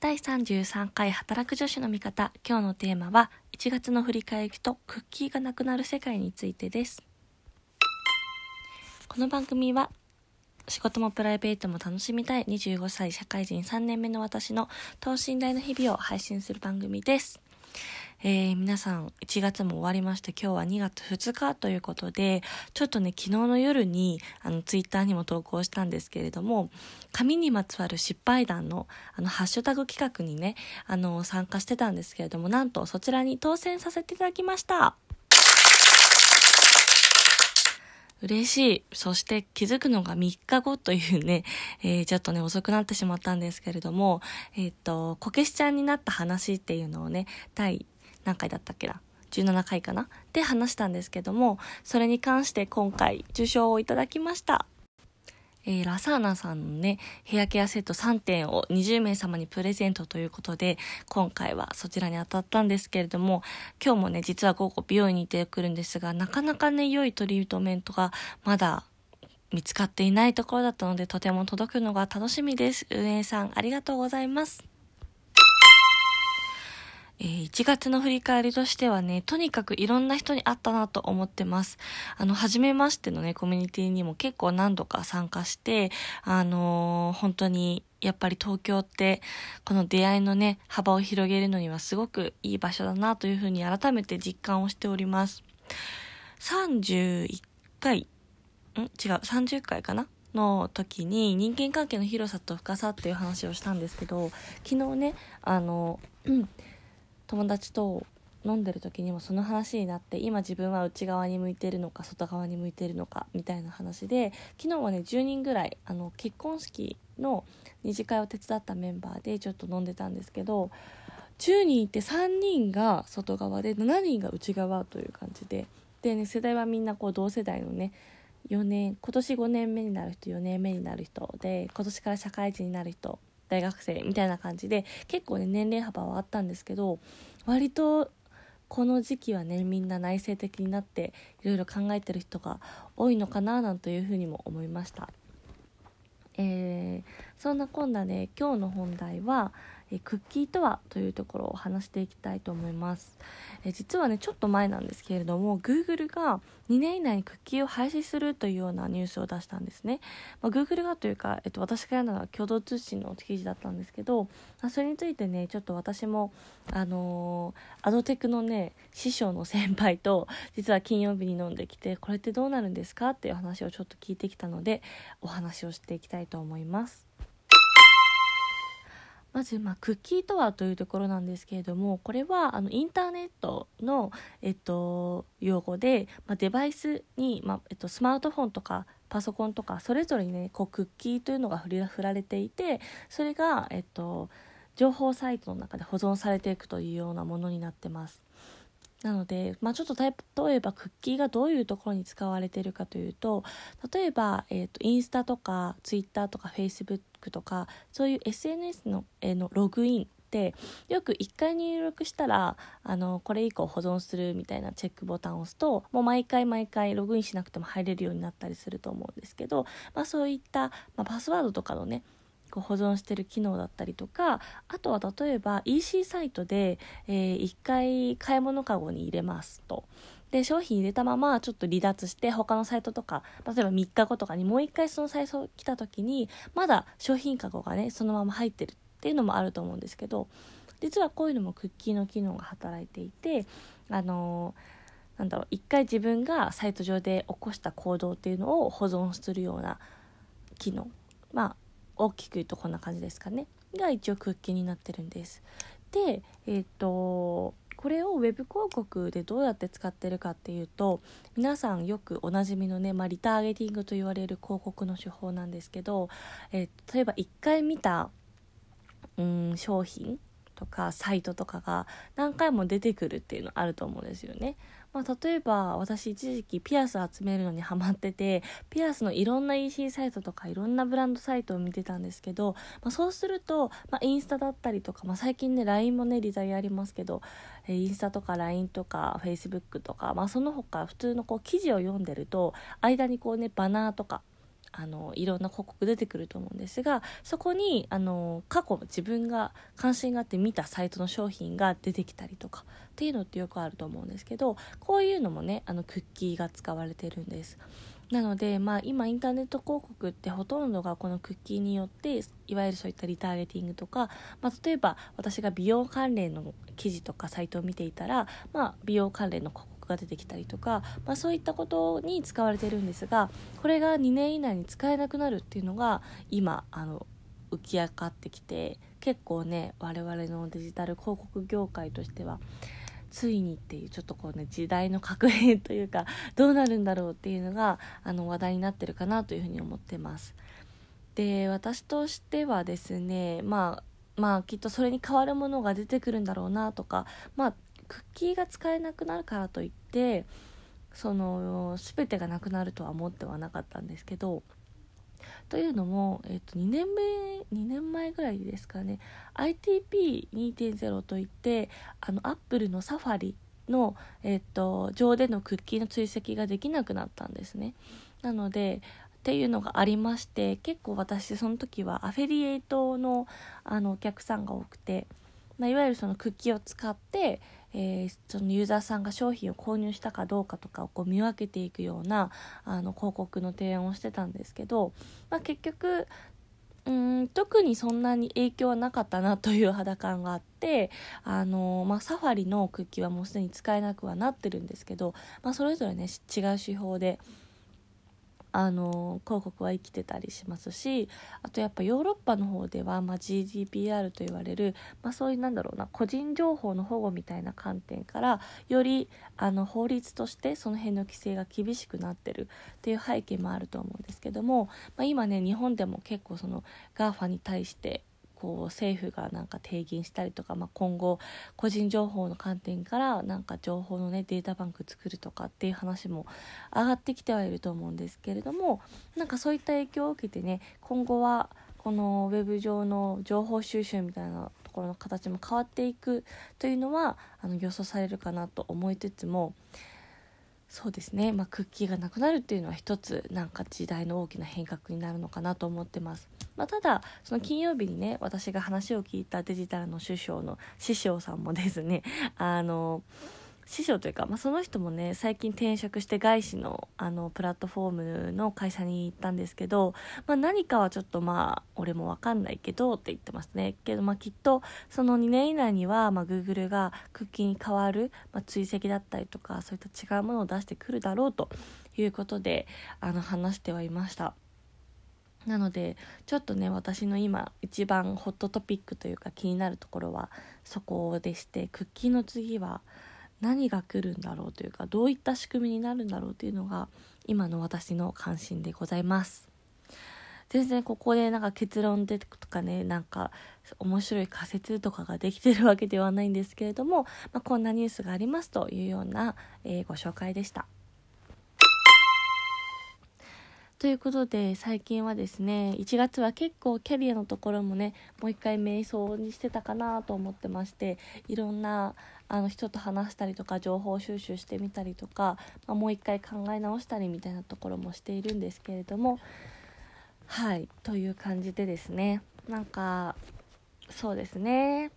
第33回働く女子の味方。今日のテーマは1月の振り返りとクッキーがなくなる世界についてです。この番組は仕事もプライベートも楽しみたい25歳社会人3年目の私の等身大の日々を配信する番組です。えー、皆さん1月も終わりまして今日は2月2日ということでちょっとね昨日の夜にあのツイッターにも投稿したんですけれども紙にまつわる失敗談のあのハッシュタグ企画にねあの参加してたんですけれどもなんとそちらに当選させていただきました嬉しい。そして気づくのが3日後というね、えー、ちょっとね、遅くなってしまったんですけれども、えっ、と、こけしちゃんになった話っていうのをね、第何回だったっけな？17回かな？で話したんですけどもそれに関して今回受賞をいただきましたえー、ラサーナさんのね、ヘアケアセット3点を20名様にプレゼントということで、今回はそちらに当たったんですけれども、今日もね、実は午後美容院に行ってくるんですが、なかなかね、良いトリートメントがまだ見つかっていないところだったので、とても届くのが楽しみです。運営さん、ありがとうございます。えー、1月の振り返りとしてはね、とにかくいろんな人に会ったなと思ってます。あの、初めましてのね、コミュニティにも結構何度か参加して、あのー、本当に、やっぱり東京って、この出会いのね、幅を広げるのにはすごくいい場所だなというふうに改めて実感をしております。31回、ん？違う、30回かな？の時に人間関係の広さと深さっていう話をしたんですけど昨日ねあの、うん、友達と飲んでる時にもその話になって今自分は内側に向いてるのか外側に向いてるのかみたいな話で昨日はね10人ぐらいあの結婚式の二次会を手伝ったメンバーでちょっと飲んでたんですけど10人いて3人が外側で7人が内側という感じででね世代はみんなこう同世代のね4年今年5年目になる人4年目になる人で今年から社会人になる人大学生みたいな感じで結構ね年齢幅はあったんですけど割とこの時期はねみんな内省的になっていろいろ考えてる人が多いのかななんというふうにも思いました。えー、そんなこんなで今日の本題はえクッキーとはというところを話していきたいと思います、え実はねちょっと前なんですけれども Google が2年以内にクッキーを廃止するというようなニュースを出したんですね、まあ、Google がというか、えっと、私がやるのは共同通信の記事だったんですけど、まあ、それについてねちょっと私もあのー、アドテクのね師匠の先輩と実は金曜日に飲んできてこれってどうなるんですか？っていう話をちょっと聞いてきたのでお話をしていきたいと思います。まず、まあ、クッキーとはというところなんですけれどもこれはあのインターネットの、えっと、用語で、まあ、デバイスに、まあえっと、スマートフォンとかパソコンとかそれぞれにねこうクッキーというのが振り振られていてそれが、えっと、情報サイトの中で保存されていくというようなものになってます。なので、まあ、ちょっと例えばクッキーがどういうところに使われているかというと例えば、えーと、インスタとかツイッターとかフェイスブックとかそういう SNS の,、えー、のログインってよく1回入力したらあのこれ以降保存するみたいなチェックボタンを押すともう毎回毎回ログインしなくても入れるようになったりすると思うんですけど、まあ、そういった、まあ、パスワードとかのねこう保存してる機能だったりとかあとは例えば EC サイトで、えー、1回買い物かごに入れますと。で商品入れたままちょっと離脱して他のサイトとか例えば3日後とかにもう1回そのサイト来た時にまだ商品かごがねそのまま入ってるっていうのもあると思うんですけど実はこういうのもクッキーの機能が働いていてあのー、なんだろう一回自分がサイト上で起こした行動っていうのを保存するような機能まあ大きく言うとこんな感じですかねが一応クッキーになってるんですでえっ、ー、とこれをウェブ広告でどうやって使ってるかっていうと皆さんよくおなじみのね、まあ、リターゲティングと言われる広告の手法なんですけど、えー、例えば1回見たうん商品とかサイトとかが何回も出てくるっていうのあると思うんですよね。まあ、例えば私一時期ピアス集めるのにハマっててピアスのいろんな EC サイトとかいろんなブランドサイトを見てたんですけど、まあ、そうすると、まあ、インスタだったりとか、まあ、最近ね LINE もねリザイありますけど、えインスタとか LINE とか Facebook とか、まあ、その他普通のこう記事を読んでると間にこうねバナーとかあのいろんな広告出てくると思うんですがそこにあの過去自分が関心があって見たサイトの商品が出てきたりとかっていうのってよくあると思うんですけどこういうのもねあのクッキーが使われてるんです。なので、まあ、今インターネット広告ってほとんどがこのクッキーによっていわゆるそういったリターゲティングとか、まあ、例えば私が美容関連の記事とかサイトを見ていたら、まあ、美容関連の広告が出てきたりとか、まあ、そういったことに使われてるんですがこれが2年以内に使えなくなるっていうのが今あの浮き上がってきて結構ね我々のデジタル広告業界としてはついにっていうちょっとこうね時代の革命というかどうなるんだろうっていうのがあの話題になってるかなというふうに思ってます。で私としてはですねまあまあきっとそれに代わるものが出てくるんだろうなとかまあクッキーが使えなくなるからといってその全てがなくなるとは思ってはなかったんですけどというのも、えっと、2年目2年前ぐらいですかね ITP2.0 といってあのアップルのサファリの、えっと、上でのクッキーの追跡ができなくなったんですね。なのでっていうのがありまして結構私その時はアフィリエイトのあのお客さんが多くて、まあ、いわゆるそのクッキーを使ってえー、そのユーザーさんが商品を購入したかどうかとかをこう見分けていくようなあの広告の提案をしてたんですけど、まあ、結局うん特にそんなに影響はなかったなという肌感があってあの、まあ、サファリのクッキーはもうすでに使えなくはなってるんですけど、まあ、それぞれね違う手法で。あの広告は生きてたりしますしあとやっぱヨーロッパの方では、まあ、GDPR と言われる、まあ、そういうなんだろうな個人情報の保護みたいな観点からよりあの法律としてその辺の規制が厳しくなってるっていう背景もあると思うんですけども、まあ、今ね日本でも結構その GAFA に対してこう政府がなんか提言したりとか、まあ、今後個人情報の観点からなんか情報のねデータバンク作るとかっていう話も上がってきてはいると思うんですけれどもなんかそういった影響を受けてね今後はこのウェブ上の情報収集みたいなところの形も変わっていくというのはあの予想されるかなと思いつつもそうですね、まあ、クッキーがなくなるっていうのは一つなんか時代の大きな変革になるのかなと思ってます。まあ、ただその金曜日にね私が話を聞いたデジタルの首相の師匠さんもですねあの師匠というか、まあ、その人もね最近転職して外資のあのプラットフォームの会社に行ったんですけど、まあ、何かはちょっとまあ俺も分かんないけどって言ってますねけどまあきっとその2年以内には、まあ、Google がクッキーに代わる、まあ、追跡だったりとかそういった違うものを出してくるだろうということであの話してはいました。なのでちょっとね私の今一番ホットトピックというか気になるところはそこでしてクッキーの次は何が来るんだろうというかどういった仕組みになるんだろうというのが今の私の関心でございます全然ここでなんか結論でとかねなんか面白い仮説とかができてるわけではないんですけれども、まあ、こんなニュースがありますというような、えー、ご紹介でした。ということで最近はですね1月は結構キャリアのところもねもう一回瞑想にしてたかなと思ってましていろんなあの人と話したりとか情報収集してみたりとか、まあ、もう一回考え直したりみたいなところもしているんですけれどもはいという感じでですね。なんかそうですね。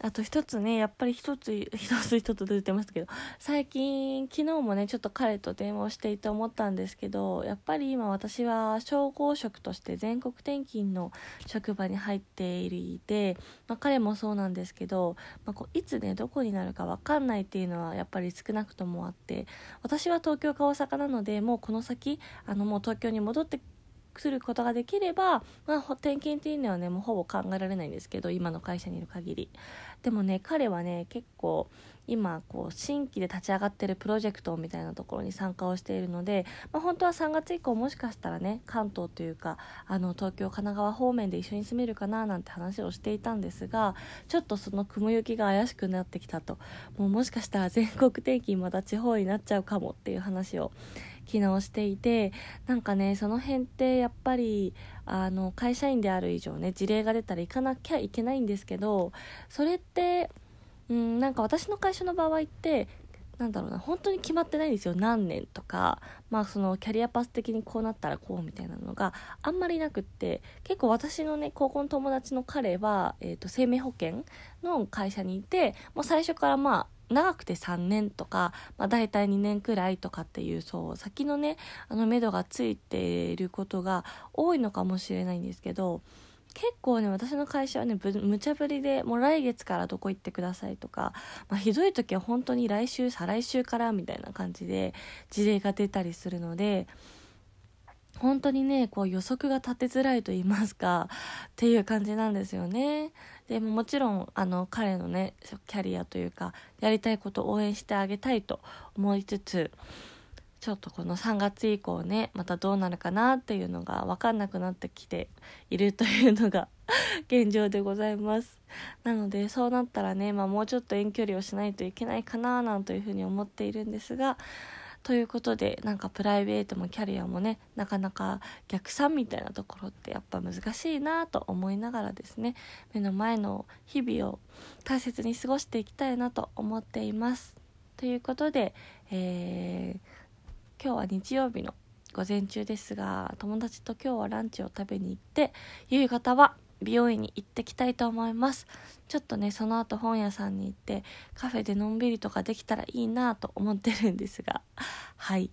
あと一つねやっぱり一つ一つ一つ出てましたけど最近昨日もねちょっと彼と電話をしていて思ったんですけどやっぱり今私は総合職として全国転勤の職場に入っていて、まあ、彼もそうなんですけど、まあ、こういつねどこになるか分かんないっていうのはやっぱり少なくともあって私は東京か大阪なのでもうこの先あのもう東京に戻ってすることができれば、まあ、転勤っていうのはねもうほぼ考えられないんですけど今の会社にいる限り。でもね彼はね結構今こう新規で立ち上がってるプロジェクトみたいなところに参加をしているので、まあ、本当は3月以降もしかしたらね関東というかあの東京神奈川方面で一緒に住めるかななんて話をしていたんですがちょっとその雲行きが怪しくなってきたと。もうもしかしたら全国転勤また地方になっちゃうかもっていう話を機能していてなんかねその辺ってやっぱりあの会社員である以上ね事例が出たら行かなきゃいけないんですけどそれってうんなんか私の会社の場合ってなんだろうな本当に決まってないんですよ。何年とかまあそのキャリアパス的にこうなったらこうみたいなのがあんまりなくって結構私のね高校の友達の彼は、えーと、生命保険の会社にいてもう最初からまあ長くて3年とか、まあ、大体2年くらいとかっていうそう先のねあの目処がついていることが多いのかもしれないんですけど結構ね私の会社はね無茶ぶりでもう来月からどこ行ってくださいとか、まあ、ひどい時は本当に来週再来週からみたいな感じで事例が出たりするので本当にねこう予測が立てづらいと言いますか っていう感じなんですよね。でももちろんあの彼のねキャリアというかやりたいことを応援してあげたいと思いつつちょっとこの3月以降ねまたどうなるかなっていうのが分かんなくなってきているというのが 現状でございますなのでそうなったらね、まあ、もうちょっと遠距離をしないといけないかななんというふうに思っているんですがということでなんかプライベートもキャリアもねなかなか逆算みたいなところってやっぱ難しいなと思いながらですね目の前の日々を大切に過ごしていきたいなと思っています。ということで、えー今日は日曜日の午前中ですが友達と今日はランチを食べに行って夕方は美容院に行ってきたいと思います。ちょっとねその後本屋さんに行ってカフェでのんびりとかできたらいいなと思ってるんですが。はい。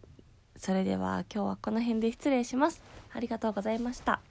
それでは今日はこの辺で失礼します。ありがとうございました。